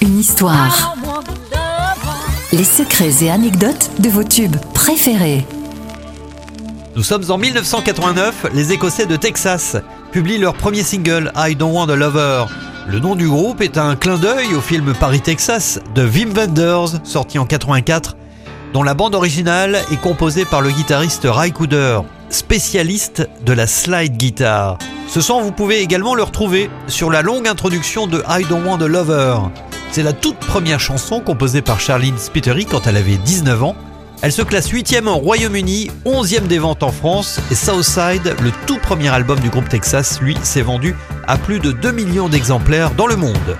Une histoire. Les secrets et anecdotes de vos tubes préférés. Nous sommes en 1989, les Écossais de Texas publient leur premier single I Don't Want a Lover. Le nom du groupe est un clin d'œil au film Paris Texas de Wim Wenders, sorti en 84, dont la bande originale est composée par le guitariste Ray Cooder, spécialiste de la slide guitar. Ce son, vous pouvez également le retrouver sur la longue introduction de I Don't Want a Lover. C'est la toute première chanson composée par Charlene Spittery quand elle avait 19 ans. Elle se classe 8e au Royaume-Uni, 11e des ventes en France et Southside, le tout premier album du groupe Texas, lui, s'est vendu à plus de 2 millions d'exemplaires dans le monde.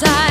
Time